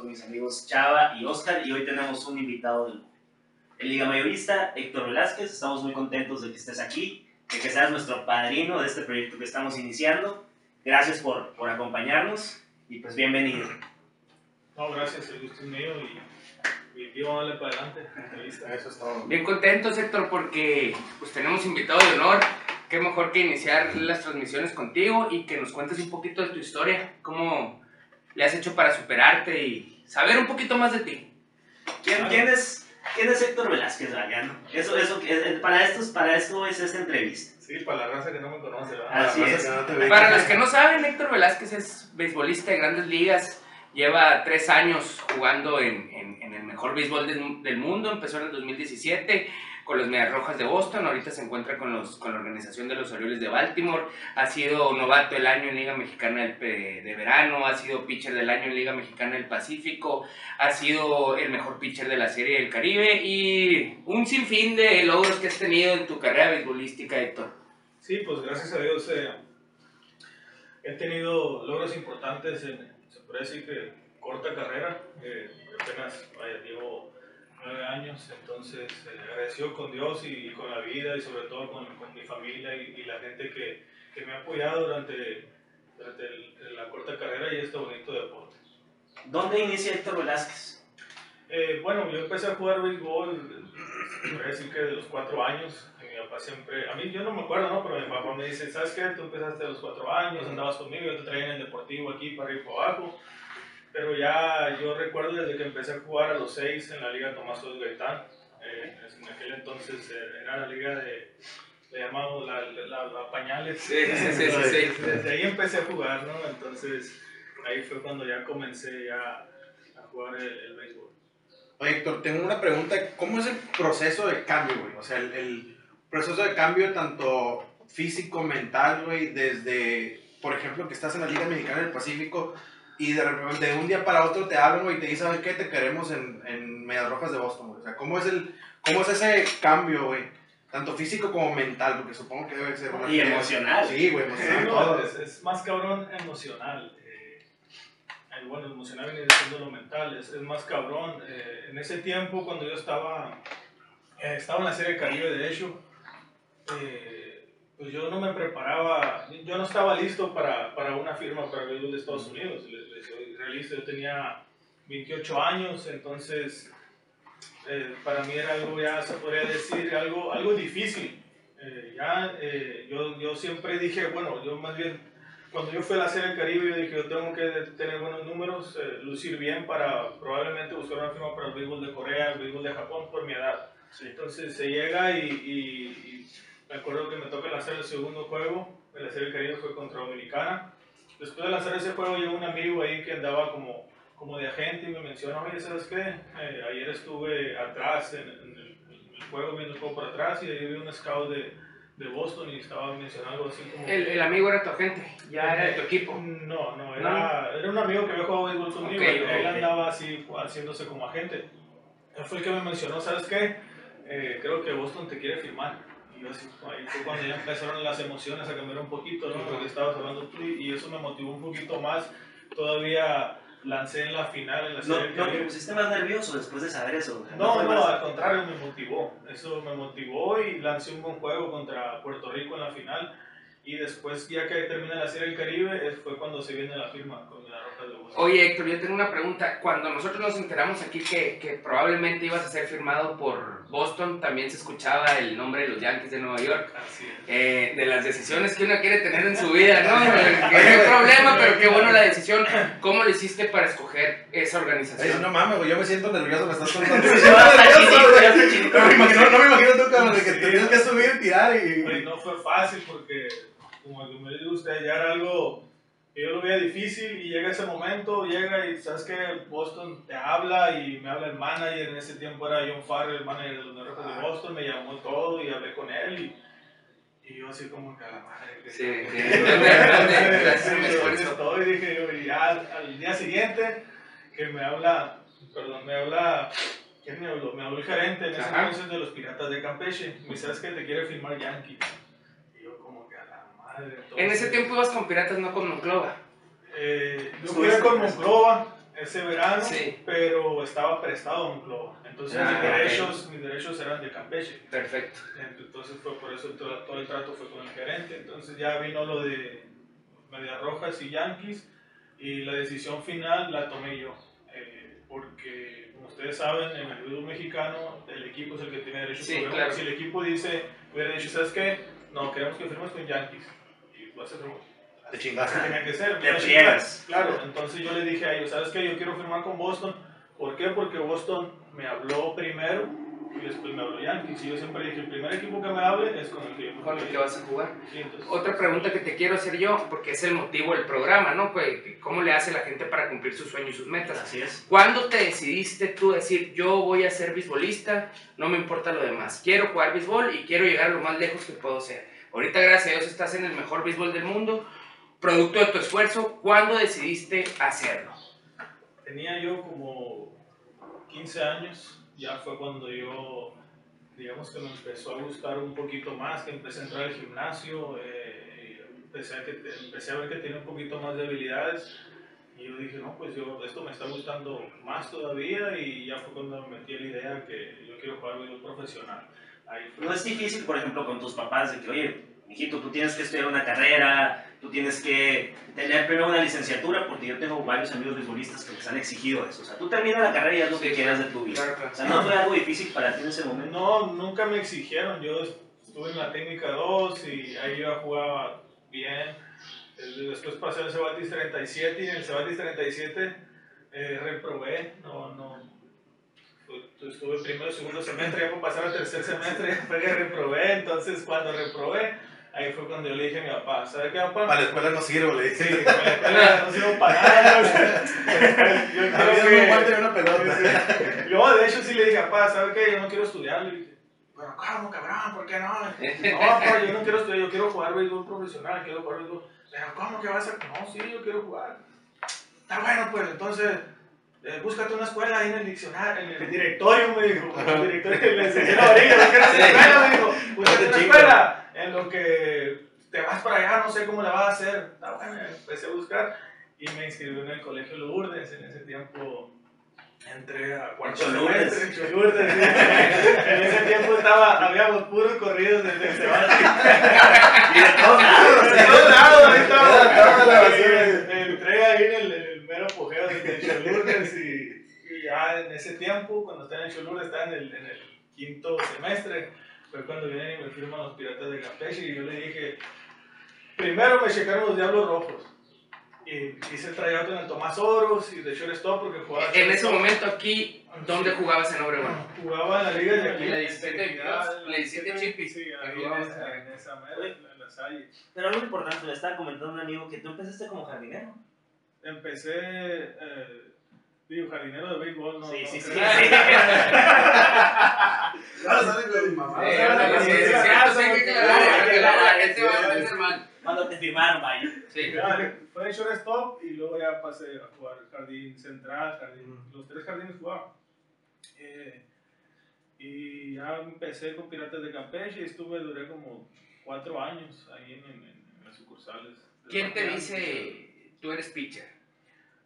con mis amigos Chava y Oscar y hoy tenemos un invitado del el Liga Mayorista, Héctor Velázquez. Estamos muy contentos de que estés aquí, de que seas nuestro padrino de este proyecto que estamos iniciando. Gracias por, por acompañarnos y pues bienvenido. No, gracias, el gusto es mío y, y vamos a darle para adelante. Entrevista. Eso es todo. Bien contentos, Héctor, porque pues tenemos invitado de honor. Qué mejor que iniciar las transmisiones contigo y que nos cuentes un poquito de tu historia, cómo le has hecho para superarte y saber un poquito más de ti. ¿Quién, quién es, quién es Héctor Velázquez, Mariano? Eso, eso, eh, para, estos, para esto es esta entrevista. Sí, para la raza que no me conoce, ¿verdad? Así Para es. que no te. Para los que no saben, Héctor Velázquez es beisbolista de grandes ligas. Lleva tres años jugando en, en- en el mejor béisbol del, del mundo. Empezó en el 2017 con los Medias Rojas de Boston. Ahorita se encuentra con, los, con la organización de los Orioles de Baltimore. Ha sido novato del año en Liga Mexicana de Verano. Ha sido pitcher del año en Liga Mexicana del Pacífico. Ha sido el mejor pitcher de la Serie del Caribe. Y un sinfín de logros que has tenido en tu carrera beisbolística, Héctor. Sí, pues gracias a Dios eh, he tenido logros importantes en, se puede decir que corta carrera. eh, apenas vaya, llevo nueve años, entonces eh, agradecido con Dios y, con la vida y sobre todo con, con mi familia y, y la gente que, que me ha apoyado durante, durante el- la corta carrera y este bonito deporte. ¿Dónde inicia Héctor Velázquez? Eh, bueno, yo empecé a jugar béisbol, voy a decir que de los cuatro años. Mi papá siempre, a mí yo no me acuerdo, ¿no? Pero mi papá me dice, ¿sabes qué? Tú empezaste a los cuatro años, andabas conmigo, yo te traía en el deportivo aquí para ir para abajo. Pero ya yo recuerdo desde que empecé a jugar a los seis en la Liga Tomás Oz Gaitán. Eh, en aquel entonces era la liga de, le llamamos la, la, la pañales. Sí, sí, sí, sí, sí. Desde ahí empecé a jugar, ¿no? Entonces ahí fue cuando ya comencé ya a jugar el, el béisbol. Oye, Héctor, tengo una pregunta. ¿Cómo es el proceso de cambio, güey? O sea, el, el proceso de cambio tanto físico, mental, güey, desde, por ejemplo, que estás en la Liga Mexicana del Pacífico y de, repente, de un día para otro te hablan, güey, y te dicen, ¿sabes qué? Te queremos en, en Medias Rojas de Boston, güey. O sea, ¿cómo es, el, ¿cómo es ese cambio, güey? Tanto físico como mental, porque supongo que debe ser una... Y emocional. Sí, güey, Sí, emocional. no, todo. es, es más cabrón emocional. eh, bueno, emocional viene siendo lo mental, es, es más cabrón. eh, en ese tiempo, cuando yo estaba, eh, estaba en la Serie Caribe, de hecho, eh, pues yo no me preparaba, yo no estaba listo para, para una firma para el béisbol de Estados Unidos. Les, les soy realista, yo tenía 28 años, entonces eh, para mí era algo, ya se podría decir, algo, algo difícil. Eh, ya eh, yo, yo siempre dije, bueno, yo más bien, cuando yo fui a la Serie Caribe, yo dije, yo tengo que tener buenos números, eh, lucir bien para probablemente buscar una firma para el béisbol de Corea, el béisbol de Japón por mi edad. Entonces se llega y, y- y me acuerdo que me toca lanzar el segundo juego, de la Serie Caribe fue contra Dominicana. Después de lanzar ese juego llegó un amigo ahí que andaba como, como de agente y me mencionó, oye, ¿sabes qué? Eh, ayer estuve atrás en, en el, en el juego, viendo el juego por atrás y ahí vi un scout de, de Boston y estaba mencionando así como... El, el amigo era tu agente, ya era de tu equipo. No, no, era, era un amigo que había jugado béisbol conmigo Ok, y él ok. andaba así haciéndose como agente. Él fue el que me mencionó, ¿sabes qué? Eh, creo que Boston te quiere firmar. Y yo así, ahí fue cuando ya empezaron las emociones a cambiar un poquito, ¿no? Porque estabas hablando tú y, eso me motivó un poquito más. Todavía lancé en la final, en la ¿No, serie del ¿No te pusiste más nervioso después de saber eso? No, no, más- al contrario, me motivó. Eso me motivó y lancé un buen juego contra Puerto Rico en la final. Y después, ya que termina la Serie del Caribe, fue cuando se viene la firma con la Roja de Boston. Oye, Héctor, yo tengo una pregunta. Cuando nosotros nos enteramos aquí que, que probablemente ibas a ser firmado por Boston, también se escuchaba el nombre de los Yankees de Nueva York. Así es. Eh, de las decisiones que uno quiere tener en su vida, ¿no? Eh, Que no hay problema, pero qué bueno la decisión. ¿Cómo lo hiciste para escoger esa Ay, organización? no mames, yo me siento nervioso, me estás contando. Ya está chinito, ya está chinito. No me imagino, no me imagino tú, cabrón, de que Sí. te tienes que y... No fue fácil porque, como que me dijo usted, ya era algo que yo lo veía difícil y llega ese momento, llega y sabes que Boston te habla y me habla el manager, en ese tiempo era John Farrell, el manager de los de Boston, me llamó todo y hablé con él y, y yo así como que a la madre. que- Sí, estoy, dije yo, y ya al, al día siguiente que me habla, perdón, me habla, ¿quién me habló? Me habló el gerente en ese Ajá. entonces de los Piratas de Campeche, me dice, ¿sabes que te quiere firmar Yankee? Y yo como que a la madre. En ese entonces, tiempo ibas con Piratas, no con Monclova. Eh, yo jugué con. Monclova, ese verano, Sí. pero estaba prestado a club. Entonces Ah, mis, derechos, mis derechos eran de Campeche. Perfecto. Entonces fue por eso todo, todo el trato fue con el gerente. Entonces ya vino lo de Medias Rojas y Yankees y la decisión final la tomé yo. eh, porque ustedes saben, en el fútbol mexicano el equipo es el que tiene derecho Sí, uno. claro. Si el equipo dice, hubiera dicho, ¿sabes qué? No, queremos que firmes con Yankees. Y pues eso Te así chingaste. tenía que ser. Te friegas. Claro, entonces yo le dije a ellos, ¿sabes qué? Yo quiero firmar con Boston. ¿Por qué? Porque Boston me habló primero y después me habló Yankees. Y yo siempre dije, el primer equipo que me hable es con el que yo ¿Con el que vas a jugar? Sí, entonces- Otra pregunta que te quiero hacer yo, porque es el motivo del programa, ¿no? Pues, ¿cómo le hace la gente para cumplir sus sueños y sus metas? Así es. ¿Cuándo te decidiste tú decir, yo voy a ser beisbolista, no me importa lo demás, quiero jugar béisbol y quiero llegar lo más lejos que puedo ser? Ahorita, gracias a Dios, estás en el mejor béisbol del mundo, producto de tu esfuerzo, ¿cuándo decidiste hacerlo? Tenía yo como 15 años, ya fue cuando yo, digamos que me empezó a gustar un poquito más, que empecé a entrar al gimnasio, eh, empecé, a que, empecé a ver que tenía un poquito más de habilidades. Y yo dije, no, pues yo, esto me está gustando más todavía y ya fue cuando me metí la idea que yo quiero jugar béisbol profesional. Ahí fue. No es difícil, por ejemplo, con tus papás de que, oye, mijito, tú tienes que estudiar una carrera, tú tienes que tener primero una licenciatura, porque yo tengo varios amigos beisbolistas que les han exigido eso. O sea, tú terminas la carrera y haz lo que quieras de tu vida. Claro, claro. O sea, no fue algo difícil para ti en ese momento. No, nunca me exigieron. Yo estuve en la técnica 2 y ahí yo jugaba bien. Después pasé al Cebatis 37 y en el Cebatis 37 eh, reprobé. No, no. Estuve primero, segundo semestre, ya por pasar al tercer semestre fue que reprobé. Entonces, cuando reprobé, ahí fue cuando yo le dije a mi papá: ¿Sabe qué, papá? Para la escuela no sirve, le Sí, dije. con la escuela no sirvo para nada. Yo creo que- un guante y una pelota. yo, de hecho, sí le dije, papá, ¿sabe qué? Yo no quiero estudiar. Le dije, pero ¿cómo, cabrón? ¿Por qué no? No, papá, yo no quiero estudiar, yo quiero jugar béisbol profesional, quiero jugar béisbol. Pero ¿cómo que vas a...? No, sí, yo quiero jugar. Está bueno, pues, entonces, eh, búscate una escuela ahí en el diccionario, en el directorio, me dijo. En el directorio, le enseñé la orilla, ¿no quieres Sí. escuela? Me dijo, búscate una escuela en lo que te vas para allá, no sé cómo la vas a hacer. Está bueno, empecé a buscar y me inscribí en el colegio Lourdes, en ese tiempo entré a cuarto Cholurdes, sí. En ese tiempo estaba, habíamos puros corridos desde Sebastián. Y de todos lados. De todos lados, ahí estaba. Eh, Entré ahí en el, el mero apogeo desde el Cholurdes y, y ya en ese tiempo, cuando estaba en el Cholurdes, estaba en el, en el quinto semestre, fue cuando vienen y me firman los Piratas de Campeche y yo le dije, primero me checaron los Diablos Rojos. Y hice el tryout en el Tomás Oros y de shortstop porque jugaba En ese shortstop. momento aquí, ¿dónde jugabas en Obregón? Jugaba en la liga de aquí. En la 17 de Ah, la 17 Chipis. Sí, ahí en esa, en esa mera, en la Salle. Pero algo importante, me estaba comentando un amigo que tú empezaste como jardinero. Empecé, eh, digo, jardinero de béisbol, no. Sí, no sí, sí. Ahora salen con mi mamá. Sí, sí, sí, sí, sí, sí, sí, sí, hay que aclarar, la- gente va a entender mal. Cuando te firmaron, vaya. Sí. Ya, Fue shortstop y luego ya pasé a jugar jardín central, jardín, los tres jardines jugaba. Eh, y ya empecé con Piratas de Campeche y estuve, duré como cuatro años ahí en, en- en las sucursales. ¿Quién te dice, tú eres pitcher?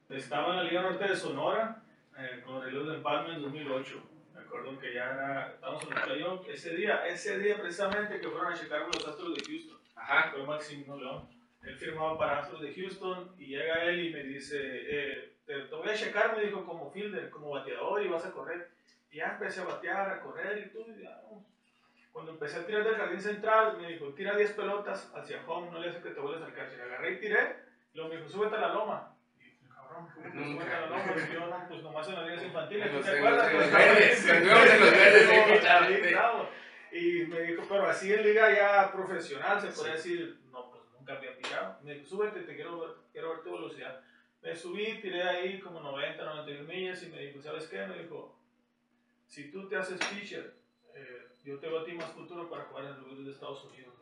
Estaba en la Liga Norte de Sonora eh, con los Reloj de Empalme en 2008. Me acuerdo que ya era, estábamos en el playoff. Ese día, ese día precisamente que fueron a checarme los Astros de Houston. Ajá. Fue Maximino León. Él firmaba para Astros de Houston y llega él y me dice, eh, te, te voy a checar, me dijo, como fielder, como bateador y vas a correr. Y ya empecé a batear, a correr y todo. y ya, no. Cuando empecé a tirar del jardín central, me dijo, tira 10 pelotas hacia home, no le hace que te vuelvas al catcher. Agarré y tiré, luego me dijo, súbete a la loma. Y dije, cabrón, ¿cómo que Nunca. no, pues nomás en las ligas infantiles, En ¿tú los- te acuerdas? los- verdes, los verdes. Y me dijo, pero así en liga ya profesional, se puede decir, no, pues nunca había tirado. Me dijo, súbete, te quiero ver, quiero ver tu velocidad. Me subí, tiré ahí como 90, 91 millas y me dijo, ¿sabes qué? Me dijo, si tú te haces pitcher, eh, yo te veo a ti más futuro para jugar en el lugar de Estados Unidos.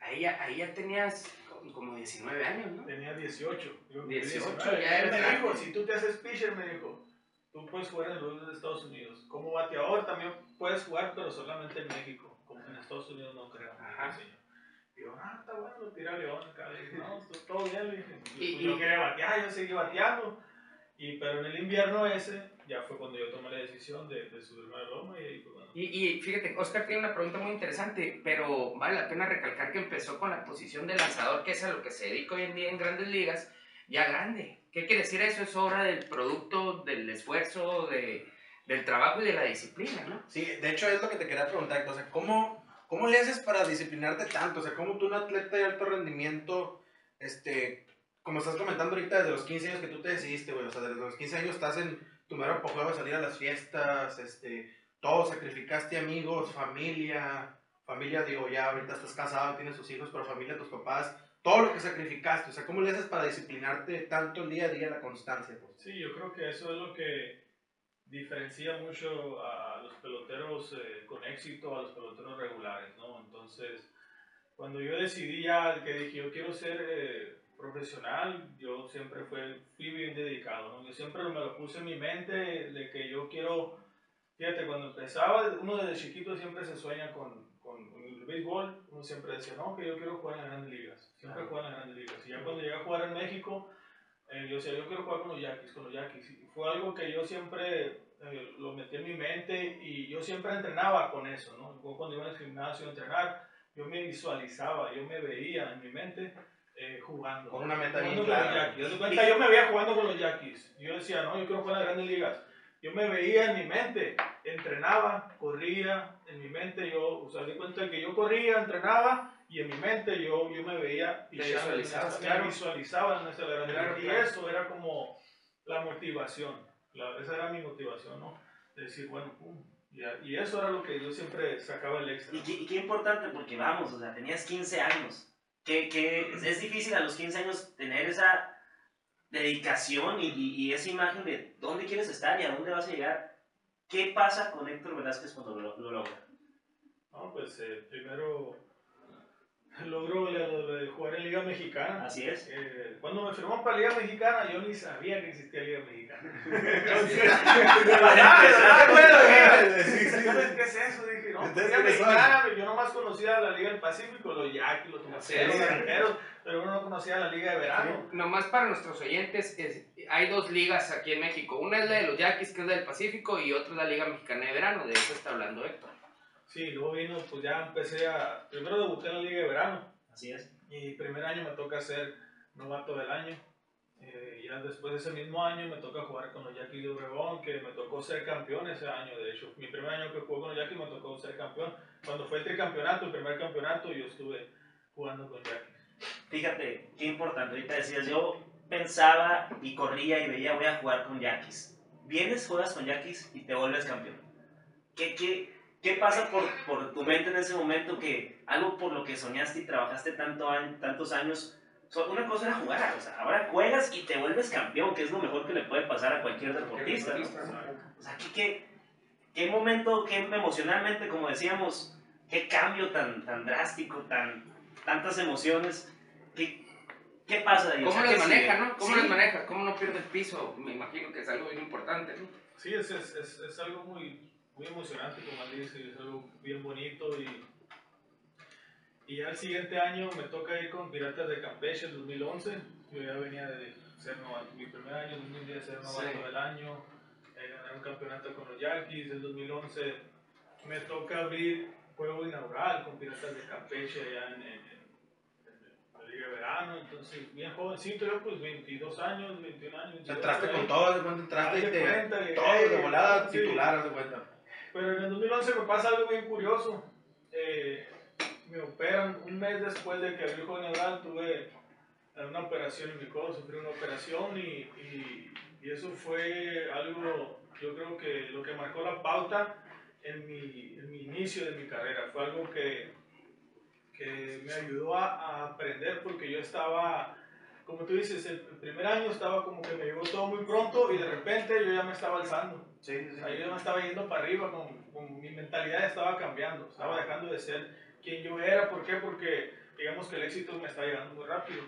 Ahí ya, ahí ya tenías como- como 19 años, ¿no? Tenía 18. Yo 18, 19. ya era me grande. dijo, si tú te haces pitcher, me dijo, tú puedes jugar en de Estados Unidos. Como bateador también puedes jugar, pero solamente en México. Como en Estados Unidos no creo. Ajá. enseñó. Y yo, ah, está bueno, tira León acá. Le dije, no, todo bien. Le dije, Y- Pues yo y- quería batear, yo seguí bateando. Y, pero en el invierno ese ya fue cuando yo tomé la decisión de, de subirme al loma y ahí fue cuando... Y, y fíjate, Oscar tiene una pregunta muy interesante, pero vale la pena recalcar que empezó con la posición de lanzador, que es a lo que se dedica hoy en día en grandes ligas, ya grande. ¿Qué quiere decir eso? Es obra del producto, del esfuerzo, de, del trabajo y de la disciplina, ¿no? Sí, de hecho es lo que te quería preguntar, o sea, ¿cómo, cómo le haces para disciplinarte tanto? O sea, ¿cómo tú un atleta de alto rendimiento, este, como estás comentando ahorita, desde los 15 años que tú te decidiste, güey, o sea, desde los 15 años estás en tu mero apogeo de salir a las fiestas, este, todo, sacrificaste amigos, familia, familia, digo, ya ahorita estás casado, tienes tus hijos, pero familia, tus papás, todo lo que sacrificaste, o sea, ¿cómo le haces para disciplinarte tanto el día a día, la constancia? Pues? Sí, yo creo que eso es lo que diferencia mucho a los peloteros eh, con éxito a los peloteros regulares, ¿no? Entonces, cuando yo decidí ya que dije, yo quiero ser eh, profesional, yo siempre fue, fui bien dedicado, ¿no? Yo siempre me lo puse en mi mente de que yo quiero, fíjate, cuando empezaba, uno desde chiquito siempre se sueña con, con, el béisbol, uno siempre decía, no, que yo quiero jugar en las grandes ligas, siempre claro. jugar en las grandes ligas. Y ya cuando llegué a jugar en México, eh, yo decía, yo quiero jugar con los Yaquis, con los Yaquis. Y fue algo que yo siempre eh, lo metí en mi mente y yo siempre entrenaba con eso, ¿no? Yo cuando iba al gimnasio a entrenar, yo me visualizaba, yo me veía en mi mente eh, jugando. Con una meta bien clara. Yo, cuenta, yo me veía jugando con los Yaquis. Yo decía, no, yo quiero jugar en las grandes ligas. Yo me veía en mi mente, entrenaba, corría, en mi mente yo, o sea, di cuenta que yo corría, entrenaba y en mi mente yo, yo me veía y me claro. visualizaba en esa claro, y eso era como la motivación, la, esa era mi motivación, ¿no? De decir, bueno, pum, y, y, eso era lo que yo siempre sacaba el extra. Y, qué, y qué importante, porque vamos, o sea, tenías 15 años, que, que es difícil a los 15 años tener esa dedicación y, y, y, esa imagen de dónde quieres estar y a dónde vas a llegar. ¿Qué pasa con Héctor Velázquez cuando lo, lo logra? No, pues eh, primero logró lo de jugar en Liga Mexicana. Así es. Eh, cuando me firmó para Liga Mexicana, yo ni sabía que existía Liga Mexicana. ¿Qué es eso? Dije, no, Mexicana, yo nomás conocía la Liga del Pacífico, los Yaquis, los Tomateros, los Granjeros, pero uno no conocía la Liga de verano. Sí. Nomás para nuestros oyentes, es, hay dos ligas aquí en México. Una es la de los Yaquis, que es la del Pacífico, y otra es la Liga Mexicana de Verano. De eso está hablando Héctor. Sí, luego vino, pues ya empecé a. Primero debuté en la Liga de Verano. Así es. Y primer año me toca ser novato del año. Eh, ya después de ese mismo año me toca jugar con los Yaquis de Obregón, que me tocó ser campeón ese año. De hecho, mi primer año que jugué con los Yaquis me tocó ser campeón. Cuando fue el tricampeonato, el primer campeonato, yo estuve jugando con Yaquis. Fíjate, qué importante. Ahorita decías, yo pensaba y corría y veía, voy a jugar con Yaquis. Vienes, juegas con Yaquis y te vuelves campeón. ¿Qué, qué, ¿Qué pasa por, por, tu mente en ese momento que algo por lo que soñaste y trabajaste tanto, tantos años, una cosa era jugar, o sea, ahora juegas y te vuelves campeón, que es lo mejor que le puede pasar a cualquier deportista, ¿no? O sea, ¿qué, qué, qué momento, qué emocionalmente, como decíamos, qué cambio tan, tan drástico, tan, tantas emociones, qué, qué pasa ahí? ¿Cómo o sea, las maneja, no? ¿Cómo sí. las maneja? ¿Cómo no pierde el piso? Me imagino que es algo bien importante, ¿no? Sí, es, es, es, es algo muy muy emocionante, como él dice, es algo bien bonito y, y ya el siguiente año me toca ir con Piratas de Campeche el 2011, yo ya venía de ser novato, mi primer año, 2010 ser novato sí. del año, eh, ganar un campeonato con los Yankees, el 2011 me toca abrir juego inaugural con Piratas de Campeche allá en, en, en la Liga de Verano, entonces bien jovencito, yo pues 22 años, 21 años. 22 entraste con todo, cuenta entraste y te, todo de volada sí. titular, de cuenta. Pero en el 2011 me pasa algo bien curioso. Eh, me operan un mes después de que abrí el juego inaugural, tuve una operación en mi codo, sufrí una operación y, y, y, eso fue algo, yo creo que lo que marcó la pauta en mi, en mi inicio de mi carrera. Fue algo que, que me ayudó a, a aprender porque yo estaba como tú dices, el primer año estaba como que me llegó todo muy pronto y de repente yo ya me estaba alzando. Sí, sí, o sea, yo ya me estaba yendo para arriba, con, con, mi mentalidad estaba cambiando, estaba dejando de ser quien yo era. ¿Por qué? Porque digamos que el éxito me está llegando muy rápido.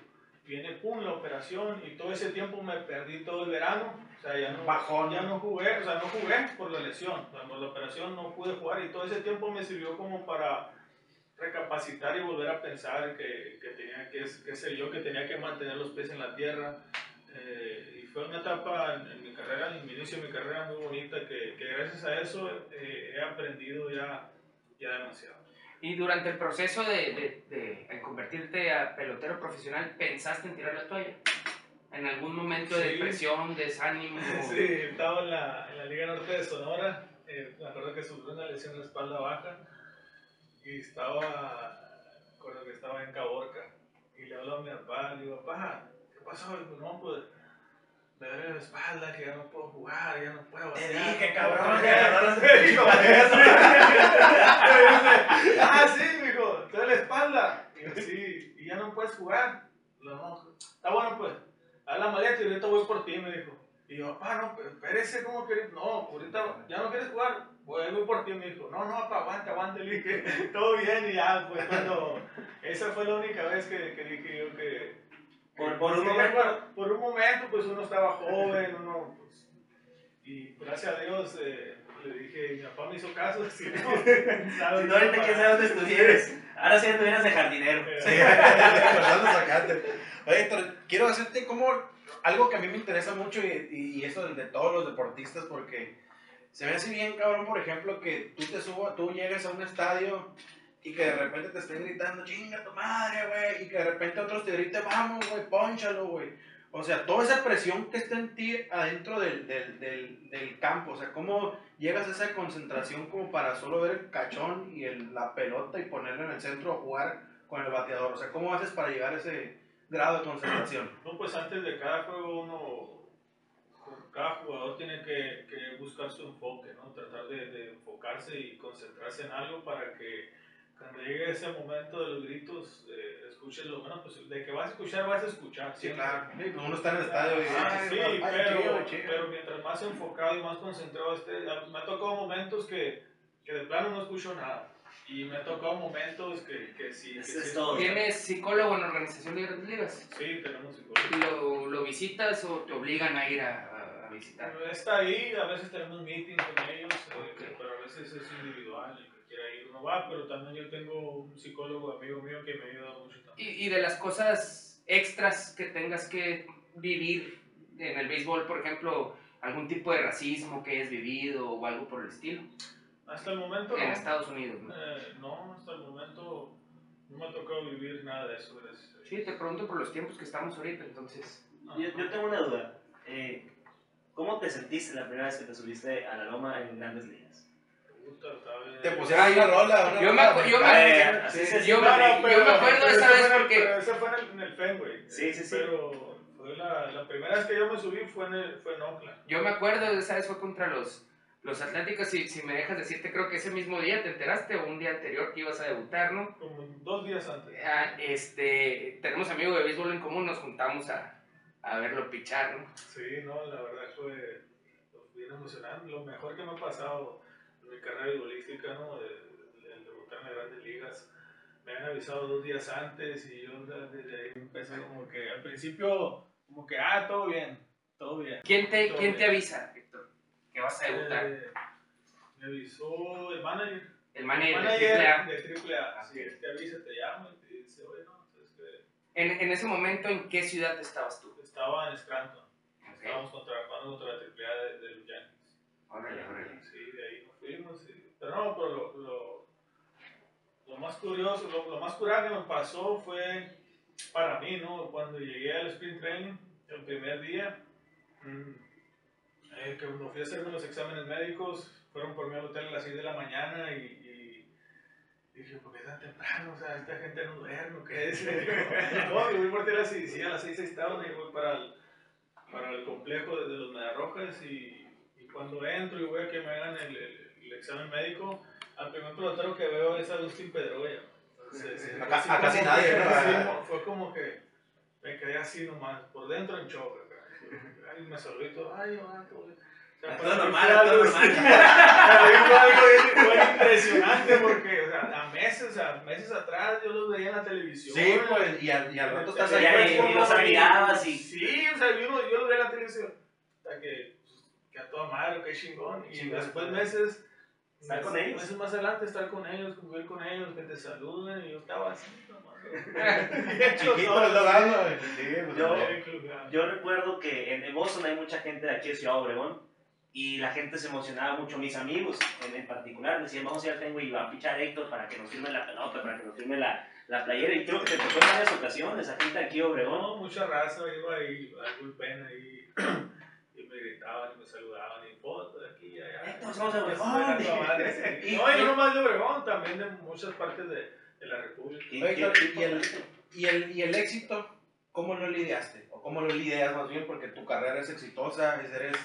Viene, pum, la operación y todo ese tiempo me perdí todo el verano. O sea, ya no, Bajón. ya no jugué, o sea, no jugué por la lesión. Por la operación no pude jugar y todo ese tiempo me sirvió como para recapacitar y volver a pensar que, que tenía que, que ser yo, que tenía que mantener los pies en la tierra, eh, y fue una etapa en, en mi carrera, en mi inicio de mi carrera muy bonita, que, que gracias a eso eh, he aprendido ya, ya demasiado. Y durante el proceso de, de, de en convertirte a pelotero profesional, ¿pensaste en tirar la toalla? ¿En algún momento de depresión, desánimo? Sí, estaba en la, en la Liga Norte de Sonora. eh, me acuerdo que sufrí una lesión en la espalda baja y estaba, me acuerdo que estaba en Caborca. Y le hablo a mi papá, le digo, papá, ¿qué pasó? Digo, no, pues me duele la espalda, que ya no puedo jugar, ya no puedo. Te dije, cabrón, que agarraras batear". el Digo, Ah, sí, me dijo, te duele la espalda. Y yo, sí, jugar. No, no, está bueno, pues, haz la maleta y ahorita voy por ti, me dijo. Y yo, papá, no, pero espérese, ¿cómo querés? No, ahorita ya no quieres jugar. Voy, voy por ti, me dijo. No, no, papá, aguante, aguante. Le dije, todo bien y ya, pues cuando. Esa fue la única vez que, que dije yo que. Por- por un momento. Por, un momento, pues uno estaba joven, uno. Pues, y gracias a Dios eh, le dije, mi papá me hizo caso. Si no, Si no, ahorita quién sabe dónde estuvieras. Ahora sí estuvieras de jardinero. Sí, sacarte. Oye, Héctor, quiero hacerte como algo que a mí me interesa mucho y, y, eso de, de todos los deportistas porque se me hace bien cabrón, por ejemplo, que tú te subas, tú llegues a un estadio y que de repente te estén gritando, chinga tu madre, güey, y que de repente otros te griten, vamos, güey, ponchalo, güey. O sea, toda esa presión que está en ti adentro del, del, del, campo, o sea, cómo llegas a esa concentración como para solo ver el cachón y el- la pelota y ponerlo en el centro a jugar con el bateador, o sea, ¿cómo haces para llegar a ese grado de concentración? No, pues antes de cada juego uno, cada jugador tiene que, que buscar su enfoque, ¿no? Tratar de enfocarse y concentrarse en algo para que cuando llegue ese momento de los gritos, eh, escuches lo bueno, pues de que vas a escuchar, vas a escuchar. siempre. Sí, pues uno está en el estadio y Ah, "Ay, sí, pero, chido, chido". pero mientras más enfocado y más concentrado esté, me ha tocado momentos que, que de plano no escucho nada. Y me ha tocado momentos que, que sí. que sí es todo. ¿Tienes psicólogo en la organización de Grandes Ligas? Sí, tenemos psicólogo. ¿Lo, lo visitas o te obligan a ir a, a- visitar? Está ahí, a veces tenemos meetings con ellos, eh, Ok. pero a veces es individual, uno va, pero también yo tengo un psicólogo amigo mío que me ha ayudado mucho también. Y, y de las cosas extras que tengas que vivir en el béisbol, por ejemplo, algún tipo de racismo que hayas vivido o algo por el estilo, Hasta el momento en no. Estados Unidos. ¿no? Eh, no, hasta el momento no me ha tocado vivir nada de eso, gracias. Sí, te pregunto por los tiempos que estamos ahorita, entonces. Yo, yo tengo una duda. Eh, ¿Cómo te sentiste la primera vez que te subiste a la loma en grandes ligas? Te pusieron una rola, una Yo me rola yo me-. Eh, Sí, yo siente. me- yo me acuerdo esa vez porque- pero ese fue en el, en el Fenway. Sí, sí, sí. Pero fue la, la primera vez que yo me subí fue en, el, fue en Oakland. Yo me acuerdo de esa vez fue contra los, los Atléticos y si me dejas decirte, creo que ese mismo día te enteraste o un día anterior que ibas a debutar, ¿no? Como dos días antes. Ah, este, tenemos amigos de béisbol en común, nos juntamos a, a verlo pichar, ¿no? Sí, no, la verdad fue bien emocionante. Lo mejor que me ha pasado mi carrera futbolística, ¿no? De, de- de debutar en las grandes ligas. Me habían avisado dos días antes y yo desde ahí empecé como que al principio, como que, ah, todo bien, todo bien. ¿Quién te, ¿quién te avisa, Héctor, que vas a debutar? Eh, me avisó el manager. El manager, de manager AAA. de triple A. Sí, Ok. te avisa, te llama y te dice, oye, no, es que En, en ese momento, ¿en qué ciudad estabas tú? estaba en Scranton. Estábamos contra, contra la triple A de, de los Yankees. Órale, órale. Sí, Pero no, pero lo, lo, lo más curioso, lo, más curado que me pasó fue para mí, ¿no? Cuando llegué al sprint training, el primer día, mm, eh, que me fui a hacerme los exámenes médicos, fueron por mí hotel a las 6 de la mañana y, dije, ¿por qué tan temprano? O sea, esta gente no duerme, ¿o ¿qué es? no, yo voy por ti a las 6, sí, a las 6 estaban y voy para el, para el complejo de, los Mediarrojas y, y cuando entro y voy a que me hagan el examen médico, al primer pelotero que veo es Agustín Pedroya. Acá- a casi nadie, así, fue como que me quedé así nomás, por dentro en acá. Ay, me saludé y todo, ay, Iván, todo normal, todo normal. fue impresionante porque, o sea, a meses, o sea, meses atrás yo los veía en la televisión. Sí, pues, y al, y al rato estás ahí. y los admirabas y- Sí, o sea, yo, yo los veía en la televisión. O sea, que, que a toda madre, que chingón. Y después meses Estar con ellos. Meses más adelante, estar con ellos, convivir con ellos, que te saluden. Y yo estaba así. Chiquito. Sí, pues, Yo-. Yo recuerdo que en, Boston hay mucha gente de aquí de Ciudad Obregón y la gente se emocionaba mucho, mis amigos en, en particular, decían, vamos a ir al Fenway y va a fichar a Héctor para que nos firme la pelota, para que nos firme la, la playera y creo que te tocó en varias ocasiones a gente de aquí Obregón. No, mucha raza iba ahí al bullpen ahí y me gritaban y me saludaban y fotos Héctor, somos Obregón. No, y no nomás de Obregón, también de muchas partes de, de la República. Y- Oye, y- y el, y, el, y el éxito, ¿cómo lo lidiaste? ¿O cómo lo lidias más bien? Porque tu carrera es exitosa, es- eres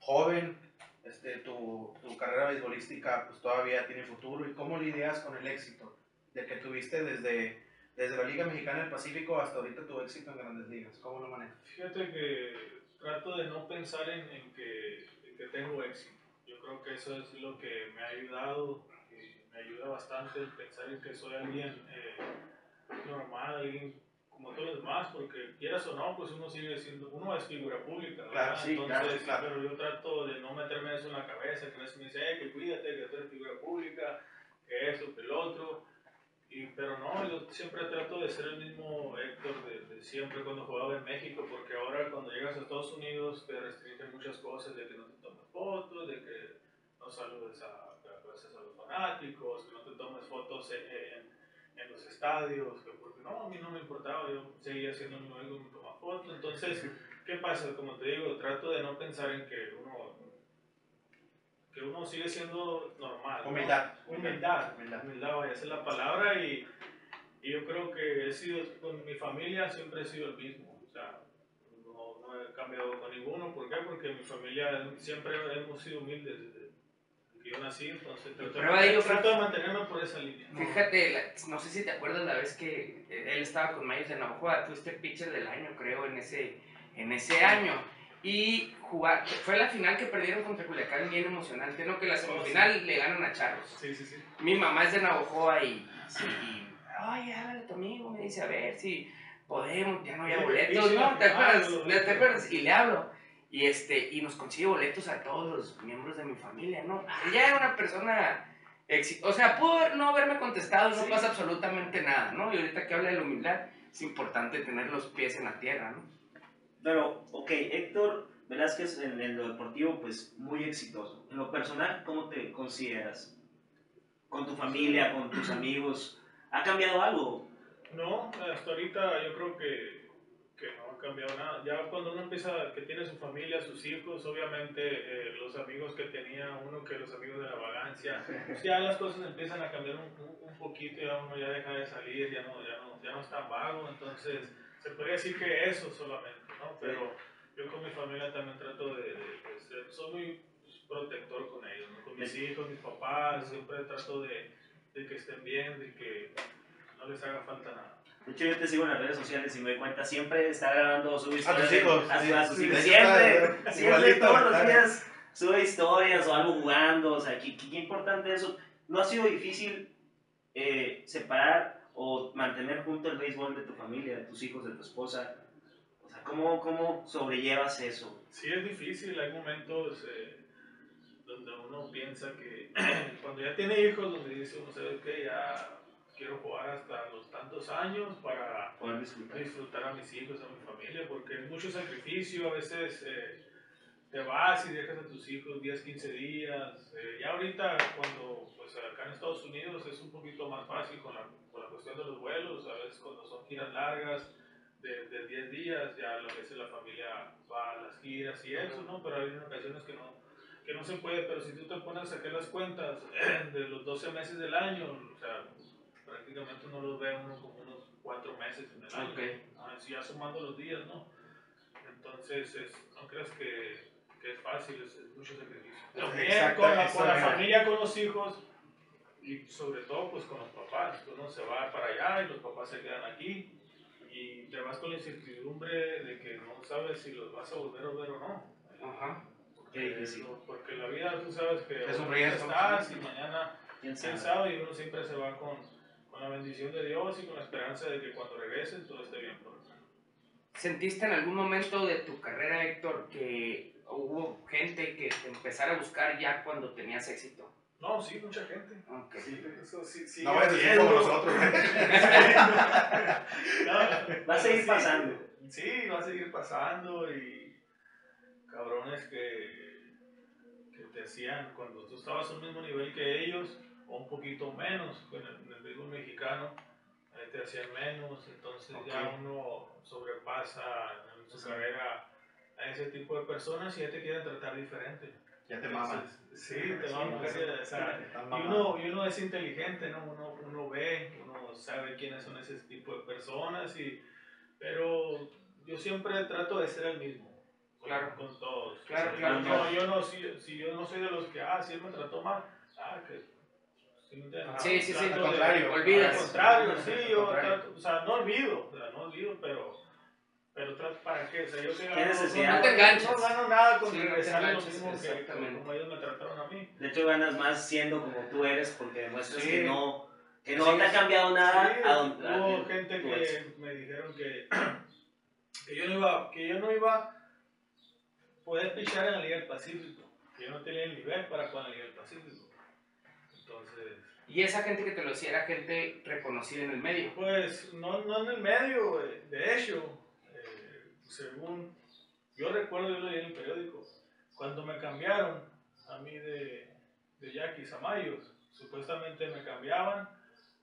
joven, este, tu, tu carrera beisbolística pues todavía tiene futuro. ¿Y cómo lidias con el éxito de que tuviste desde, desde la Liga Mexicana del Pacífico hasta ahorita tu éxito en Grandes Ligas? ¿Cómo lo manejas? Fíjate que trato de no pensar en, en que, en que tengo éxito. Creo que eso es lo que me ha ayudado y me ayuda bastante el pensar en que soy alguien eh, normal, alguien como todos los demás, porque quieras o no, pues uno sigue siendo, uno es figura pública, ¿verdad? Claro, sí, Entonces, claro, claro. pero yo trato de no meterme eso en la cabeza, que a veces me dice, "Eh, que cuídate, que tú eres figura pública, que eso, que el otro. Y, pero no, yo siempre trato de ser el mismo Héctor de, de siempre cuando jugaba en México, porque ahora cuando llegas a Estados Unidos te restringen muchas cosas de que no te fotos, de que no saludes a, a los fanáticos, que no te tomes fotos en, en- en los estadios, que porque no, a mí no me importaba, yo seguía siendo mi amigo, me tomaba fotos. Entonces, ¿qué pasa? Como te digo, trato de no pensar en que uno, que uno sigue siendo normal. ¿no? Humildad. Humildad, Humildad. humildad, vaya a ser la palabra y, y yo creo que he sido, con mi familia siempre he sido el mismo, o sea, no, no he cambiado con ninguno, ¿por qué? Porque mi familia siempre hemos sido humildes desde que yo nací, entonces trato, de fue- trato de mantenerme por esa línea. Fíjate, la- no sé si te acuerdas la vez que él estaba con Mayos de Navajo, fuiste pitcher del año, creo, en ese, en ese año. Y jugar, fue la final que perdieron contra Culiacán, bien emocionante, ¿no? Que la semifinal le ganan a Charros. Sí, sí, sí. Mi mamá es de Navajoa y, sí, y, ay, háblale a tu amigo, me dice, a ver si podemos, ya no había boletos, ¿no? ¿Te acuerdas? ¿Te acuerdas? Y le hablo. Y, este, y nos consigue boletos a todos los miembros de mi familia, ¿no? Ella era una persona exitosa, o sea, pudo no haberme contestado, no Sí. pasa absolutamente nada, ¿no? Y ahorita que habla de la humildad, es importante tener los pies en la tierra, ¿no? Pero, ok, Héctor Velázquez en, en lo deportivo, pues muy exitoso. En lo personal, ¿cómo te consideras? Con tu familia, con tus amigos, ¿ha cambiado algo? No, hasta ahorita yo creo que, que no ha cambiado nada. Ya cuando uno empieza, que tiene su familia, sus hijos, obviamente eh, los amigos que tenía uno, que los amigos de la vagancia, pues ya las cosas empiezan a cambiar un, un- un poquito, ya uno ya deja de salir, ya no, ya no, ya no es tan vago, entonces se podría decir que eso solamente, ¿no? Pero yo con mi familia también trato de, de- de ser, soy muy pues, protector con ellos, ¿no? Con mis hijos, mis papás, siempre trato de, de que estén bien, de que no les haga falta nada. De hecho, yo te sigo en las redes sociales y me doy cuenta, siempre está grabando, sube A historias. tus hijos. a, sí, a sus sí, hijos. Siempre, está siempre, igualito, todos los días sube historias o algo jugando. O sea, qué, qué- qué importante eso. ¿No ha sido difícil eh, separar o mantener junto el béisbol de tu familia, de tus hijos, de tu esposa? O sea, ¿cómo, cómo sobrellevas eso? Sí, es difícil, hay momentos eh, donde uno piensa que cuando ya tiene hijos, donde dice uno, ¿sabes qué? Ya quiero jugar hasta los tantos años para Poder disfrutar. disfrutar a mis hijos, a mi familia, porque es mucho sacrificio, a veces eh, te vas y dejas a tus hijos 10, 15 días. eh, ya ahorita cuando, pues acá en Estados Unidos es un poquito más fácil con la, con la cuestión de los vuelos, a veces cuando son giras largas de, de 10 días, ya a veces la familia va a las giras y eso, ¿no? Pero hay ocasiones que no, que no se puede, pero si tú te pones a sacar las cuentas de los 12 meses del año, o sea, prácticamente uno los ve uno como unos 4 meses en el año. Ok. Ah, si ya sumando los días, ¿no? Entonces, es- no creas que, que es fácil, es, es mucho sacrificio. También Exacto, con la, con la familia, con los hijos y sobre todo pues con los papás. Uno se va para allá y los papás se quedan aquí y te vas con la incertidumbre de que no sabes si los vas a volver a ver o no. Ajá. Qué difícil. Eso, Porque la vida tú sabes que Es un riesgo. estás y mañana ¿Quién sabe y uno siempre se va con, con la bendición de Dios y con la esperanza de que cuando regresen todo esté bien por acá. ¿Sentiste en algún momento de tu carrera, Héctor, que hubo gente que te empezara a buscar ya cuando tenías éxito? No, sí, mucha gente. Ok. Sí, eso sí, sí. No vayas a decir como nosotros. No, Va a seguir sí, pasando. Sí, va a seguir pasando y cabrones que, que te hacían cuando tú estabas al mismo nivel que ellos o un poquito menos en el, en el béisbol mexicano, ahí te hacían menos, entonces ya Ok. uno sobrepasa en su carrera a ese tipo de personas y ya te quieren tratar diferente. Ya te maman. Entonces, Sí, te maman. Sí, o sea, y uno, y uno es inteligente, ¿no? Uno, uno ve, uno sabe quiénes son ese tipo de personas, y, pero yo siempre trato de ser el mismo. con- Claro. Con todos. Claro, O sea, claro, yo, claro. yo no, si, si yo no soy de los que, ah, si él me trató mal, ah, que... ¿sí? Sí, sí, Al de- contrario. Olvidas. Al contrario, sí, yo contrario. trato, o sea, no olvido, o sea, no olvido, pero... Pero trato para qué, o sea, yo que ¿Qué necesidad? no, No te enganches. no gano nada con Sí, no regresar lo enganches, mismo que exactamente. como ellos me trataron a mí. De hecho, ganas más siendo como tú eres porque demuestras Sí. que no, que no Sí, te ha cambiado nada. Sí, a donde- a- hubo gente eres. que me dijeron que, que, yo no iba, que yo no iba a poder pichar en la Liga del Pacífico, que yo no tenía el nivel para jugar en la Liga del Pacífico. Entonces, Y esa gente que te lo decía era gente reconocida en el medio. pues no, no en el medio, eh, de hecho, eh, según yo recuerdo, yo leí en el periódico, cuando me cambiaron a mí de, de Yaquis a Mayos, supuestamente me cambiaban,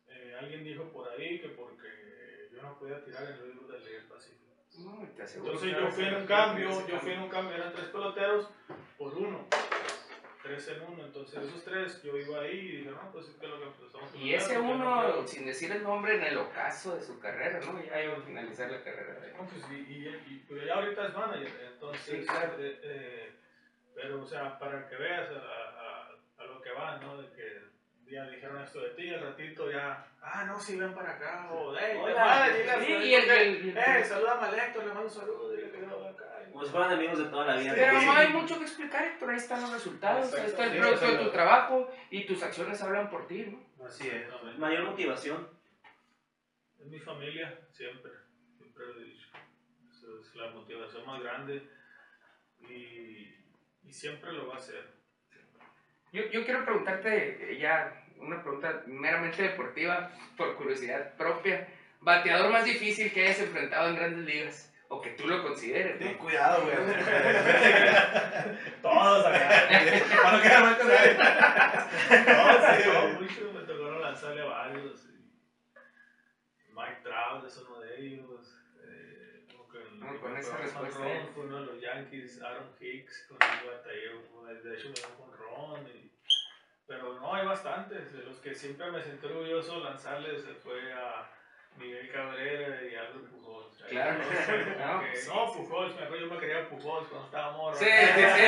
eh, alguien dijo por ahí que porque yo no podía tirar el libro de del Pacífico. No, te Entonces yo fui en un cambio, yo fui en un cambio, eran tres peloteros por uno, tres en uno, entonces esos tres, yo iba ahí y dije, no, pues es que lo que estamos Y ese uno, sin decir el nombre, en el ocaso de su carrera, ¿no? Ya iba a finalizar la carrera de él. No, pues, y, y, y- pues, ya ahorita es manager, entonces, Sí, claro. eh, eh, pero, o sea, para que veas a, a- a lo que va, ¿no? De que ya dijeron esto de ti, al ratito ya, ah, no, sí, ven para acá, o, hey, Hola. madre, Sí, y el- el- el- eh, salúdame a Héctor, le mando un saludo, fueran amigos de toda la vida. Pero Sí. no hay mucho que explicar, Héctor. Ahí están los resultados, ahí está el Sí, producto de tu trabajo y tus acciones hablan por ti, ¿no? Así es. Mayor motivación. Es mi familia, siempre, siempre lo he dicho. Esa es la motivación más grande y, y siempre lo va a ser. Yo, yo quiero preguntarte eh, ya una pregunta meramente deportiva, por curiosidad propia. Bateador más difícil que hayas enfrentado en grandes ligas, o que tú lo consideres, Ten ¿no? cuidado, güey. Todos acá. Para no quedar mal con él. No, sí, no, muchos me tocaron lanzarle a varios. Mike Trout es uno de ellos. eh, como que el No, con primer esa respuesta run ya. Fue uno de los Yankees, Aaron Hicks, con el batallero. De hecho, me dio un ron. Pero no, hay bastantes. De los que siempre me sentí orgulloso lanzarles se fue a Miguel Cabrera y. Ahí Claro. No, sí, sí. Pujols, me acuerdo, yo me quería Pujols cuando estaba morro. Sí, sí, sí,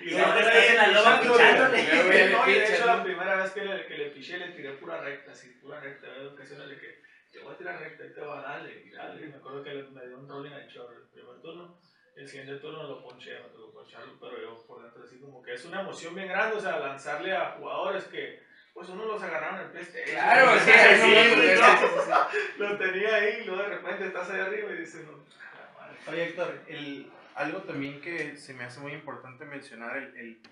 sí, Y luego ahora estás estás en la loma pichándole. de hecho la primera vez que le, que le piché le tiré pura recta, así, pura recta. Había ocasiones de que te voy a tirar recta y te va a darle, y dale. Y me acuerdo que le- me dio un rolling al short el primer turno. El siguiente turno lo ponché, me tocó poncharlo, pero yo por dentro así como que es una emoción bien grande, o sea, lanzarle a jugadores que pues uno los agarraron en el PlayStation. Claro, sí, sí, sí, sí, no, sí, sí. Lo tenía ahí y luego de repente estás ahí arriba y dices, no. Oye, Héctor, el, algo también que se me hace muy importante mencionar, el, el,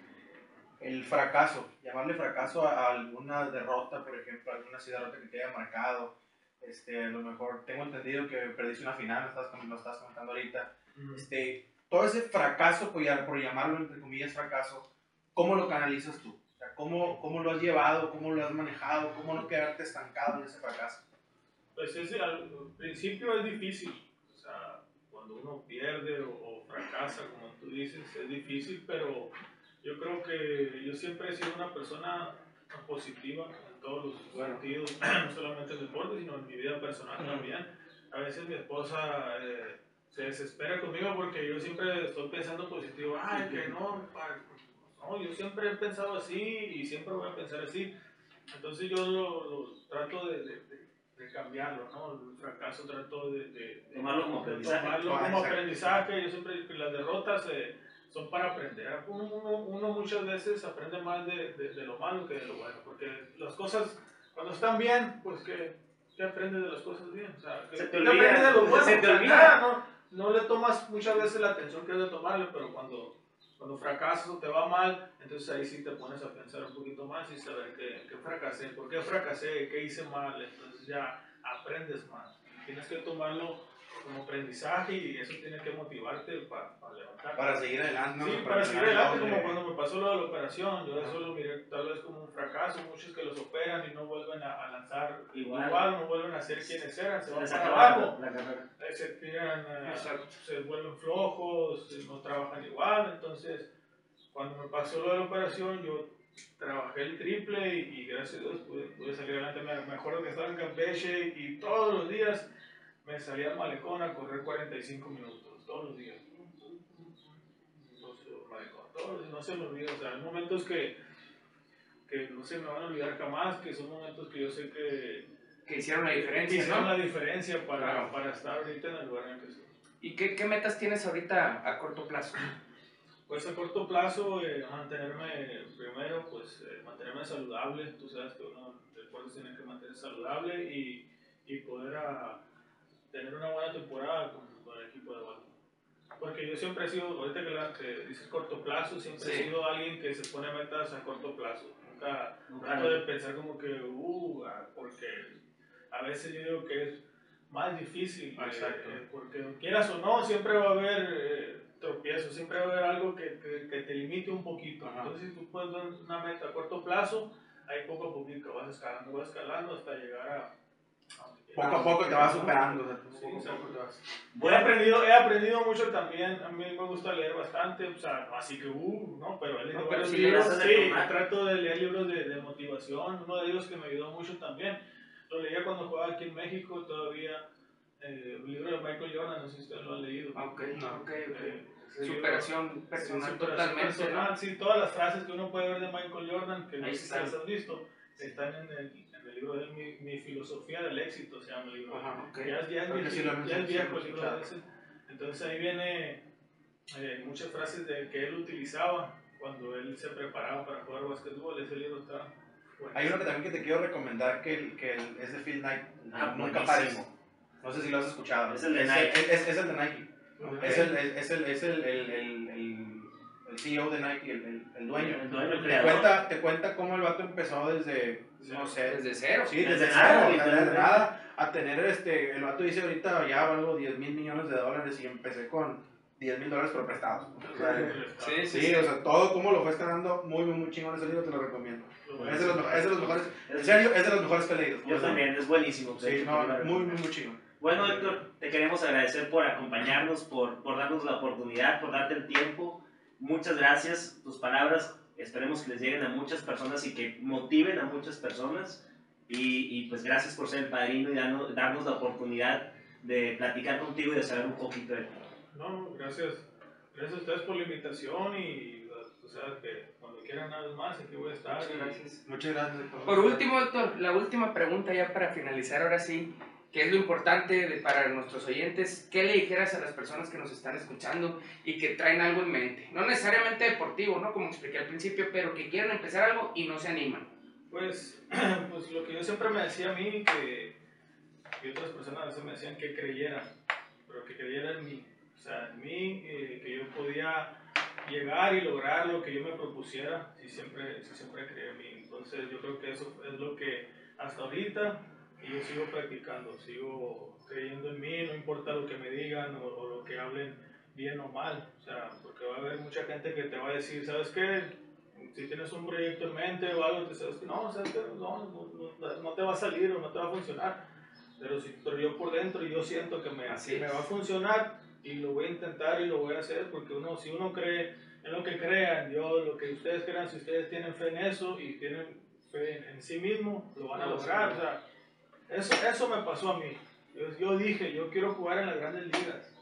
el fracaso, llamarle fracaso a, a alguna derrota, por ejemplo, alguna así derrota que te haya marcado. Este, a lo mejor tengo entendido que perdiste una final, lo estás, lo estás comentando ahorita. Este, todo ese fracaso, por llamarlo entre comillas fracaso, ¿cómo lo canalizas tú? ¿Cómo, ¿Cómo lo has llevado? ¿Cómo lo has manejado? ¿Cómo no quedarte estancado en ese fracaso? Pues ese, al principio es difícil, o sea, cuando uno pierde o, o fracasa, como tú dices, es difícil, pero yo creo que yo siempre he sido una persona positiva en todos los Bueno. sentidos, no solamente en el deporte, sino en mi vida personal también. A veces mi esposa eh, se desespera conmigo porque yo siempre estoy pensando positivo, ay, que no, no, yo siempre he pensado así y siempre voy a pensar así. Entonces yo lo, lo trato de, de- de- de cambiarlo, ¿no? El fracaso trato de, Tomarlo como aprendizaje. tomarlo Ah, como aprendizaje. Yo siempre digo que las derrotas eh, son para aprender. Uno, uno- uno muchas veces aprende más de, lo malo que de lo bueno, porque las cosas cuando están bien, pues que, que aprendes de las cosas bien. O sea, que, Se te olvida, aprendes de lo bueno. se te olvida. nada, no, no le tomas muchas veces la atención que es de tomarle, pero cuando Cuando fracasas o te va mal, entonces ahí sí te pones a pensar un poquito más y saber que, que fracasé, por qué fracasé, qué hice mal, entonces ya aprendes más. Tienes que tomarlo como aprendizaje y eso tiene que motivarte para levantar. Para seguir adelante. ¿no? Sí, para seguir adelante, como cuando me pasó lo de la operación, yo eso lo miré tal vez como un fracaso, muchos que los operan y no vuelven a, a lanzar Igual. igual. no vuelven a ser quienes eran, se van para abajo, eh, se tiran, eh, se vuelven flojos, eh, no trabajan igual, entonces cuando me pasó lo de la operación yo trabajé el triple y, y gracias a Dios pude, pude salir adelante, me, me acuerdo que estaba en Campeche y todos los días me salía al malecón a correr 45 minutos, todos los días. Entonces, malecón, todos los días, no se me olvida, o sea, hay momentos que, que no se me van a olvidar jamás, que son momentos que yo sé que, Que hicieron la que diferencia, hicieron ¿no? la diferencia para, Claro. para estar ahorita en el lugar en el que estoy. ¿Y qué, qué metas tienes ahorita a corto plazo? Pues a corto plazo, eh, mantenerme primero, pues eh, mantenerme saludable. Tú sabes que uno después tiene que mantenerse saludable y, y poder ah, tener una buena temporada con, con el equipo de Baltimore. Porque yo siempre he sido, ahorita que, la, que dices corto plazo, siempre Sí. he sido alguien que se pone metas a corto plazo. Nunca Nunca trato de pensar como que, uh, ah, porque a veces yo digo que es más difícil. eh, Exacto. eh, porque quieras o no, siempre va a haber eh, tropiezos, siempre va a haber algo que, que, que te limite un poquito. Ajá. Entonces, si tú puedes dar una meta a corto plazo, ahí poco a poquito vas escalando, vas escalando hasta llegar a. Poco a poco te vas superando. O sea, Sí, poco a exacto. poco te vas. He aprendido, he aprendido mucho también, a mí me gusta leer bastante, o sea, no así que, uh, no, pero he leído No, pero sí libros, sí, trato de leer libros de, de motivación, uno de ellos que me ayudó mucho también, lo leía cuando jugaba aquí en México todavía, eh, un libro de Michael Jordan, no sé si ustedes lo han leído. Ok, No. ok, ok. Eh, Superación personal sí, superación totalmente, personal, ¿no? Sí, todas las frases que uno puede ver de Michael Jordan, que no sé si las has visto, están en el, en el libro de él, mi, mi filosofía del éxito, se llama el libro. Ajá. Ok. Ya, ya, es sí viejo, lo ya es viejo el libro de ese. Entonces ahí viene eh, muchas frases de, que él utilizaba cuando él se preparaba para jugar básquetbol. Ese libro está bueno. Hay uno que también que te quiero recomendar que, el- que el- es de Phil Knight. Ah, Nunca paremos. No sé si lo has escuchado. Es el de es Nike. Es, es el de Nike. Ok. Es el, es, el, es el, el, el, el, el CEO de Nike, el, el, el dueño. El dueño, el Te cuenta, te cuenta cómo el vato empezó desde, no sé, Desde cero. sí, Desde desde, nada, cero, desde nada, a tener este, el vato dice ahorita ya valgo 10 mil millones de dólares y empecé con 10 mil dólares pero prestados. O sea, Sí, sí, sí, o sea, todo como lo fue escalando, muy, muy, muy chingón ese libro, te lo recomiendo. Lo Es de los, bueno. mejores- es de los mejores, en serio, es de los mejores que he leído. Yo también, es buenísimo. Sí, hecho, no, muy, muy, muy chingón. Bueno, Héctor, te queremos agradecer por acompañarnos, por, por darnos la oportunidad, por darte el tiempo. Muchas gracias. Tus palabras esperemos que les lleguen a muchas personas y que motiven a muchas personas. Y, y pues gracias por ser el padrino y darnos, darnos la oportunidad de platicar contigo y de saber un poquito de ti. No, gracias. Gracias a ustedes por la invitación y o sea, que cuando quieran nada más aquí voy a estar. Muchas y- gracias. Muchas gracias. Por último, doctor, la última pregunta ya para finalizar ahora sí, ¿qué es lo importante de- para nuestros oyentes? ¿Qué le dijeras a las personas que nos están escuchando y que traen algo en mente? No necesariamente deportivo, ¿no? Como expliqué al principio, pero que quieren empezar algo y no se animan. Pues, pues lo que yo siempre me decía a mí, que, y otras personas a veces me decían que creyera, pero que creyera en mí. O sea, en mí, eh, que yo podía llegar y lograr lo que yo me propusiera si siempre, si siempre creí en mí. Entonces yo creo que eso es lo que hasta ahorita y yo sigo practicando, sigo creyendo en mí, no importa lo que me digan o, o lo que hablen bien o mal. O sea, porque va a haber mucha gente que te va a decir, ¿sabes qué? si tienes un proyecto en mente o algo, te sabes que no, sabes que no, no, no, no te va a salir o no te va a funcionar. Pero, si, pero yo por dentro yo siento que me, Así me va a funcionar y lo voy a intentar y lo voy a hacer porque uno, si uno cree en lo que crean, yo lo que ustedes crean, si ustedes tienen fe en eso y tienen fe en, en sí mismo, lo van a Lo lograr. O sea, eso, eso me pasó a mí. Yo, yo dije, yo quiero jugar en las grandes ligas.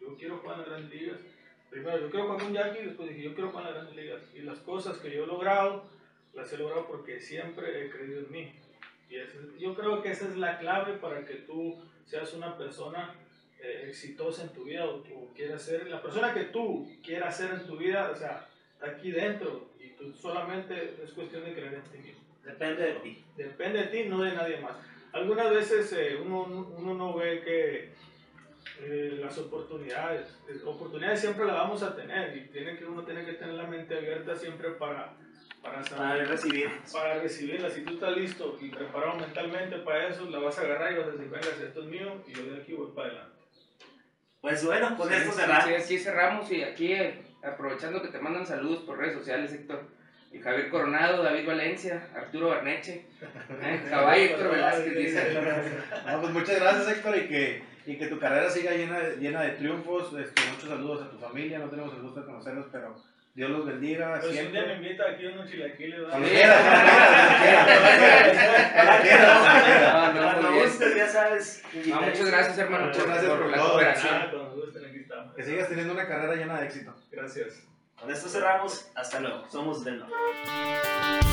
Yo quiero jugar en las grandes ligas. Primero, yo quiero jugar con Jackie y después dije, yo quiero jugar en las grandes ligas. Y las cosas que yo he logrado, las he logrado porque siempre he creído en mí. Y es- yo creo que esa es la clave para que tú seas una persona eh, exitosa en tu vida o, o quieras ser la persona que tú quieras ser en tu vida, o sea, está aquí dentro y tú solamente es cuestión de creer en ti mismo. Depende de ti. Depende de ti, no de nadie más. Algunas veces eh, uno, uno no ve que, eh, las oportunidades. Eh, Oportunidades siempre las vamos a tener y tiene que, uno tiene que tener la mente abierta siempre para, para Para saber, recibir. para recibirla. Si tú estás listo y preparado mentalmente para eso, la vas a agarrar y vas a decir, venga, si esto es mío y yo de aquí voy para adelante. Pues bueno, con Sí, esto sí, cerramos. sí, aquí cerramos y aquí eh, aprovechando que te mandan saludos por redes sociales, Héctor. Y Javier Coronado, David Valencia, Arturo Barneche, eh, Caballo Héctor Velázquez dice. No, pues muchas gracias, Héctor, y que, y que tu carrera siga llena, de- llena de triunfos. Este, muchos saludos a tu familia, no tenemos el gusto de conocerlos, pero Dios los bendiga Pues un día me siempre. invita aquí a unos chilaquiles. Cuando quieras, cuando quieras, ya sabes. No, muchas gracias, hermano, Muchas por, gracias por por la cooperación. Ah. Que sigas teniendo una carrera llena de éxito. Gracias. Con esto cerramos. Hasta luego. Somos del norte.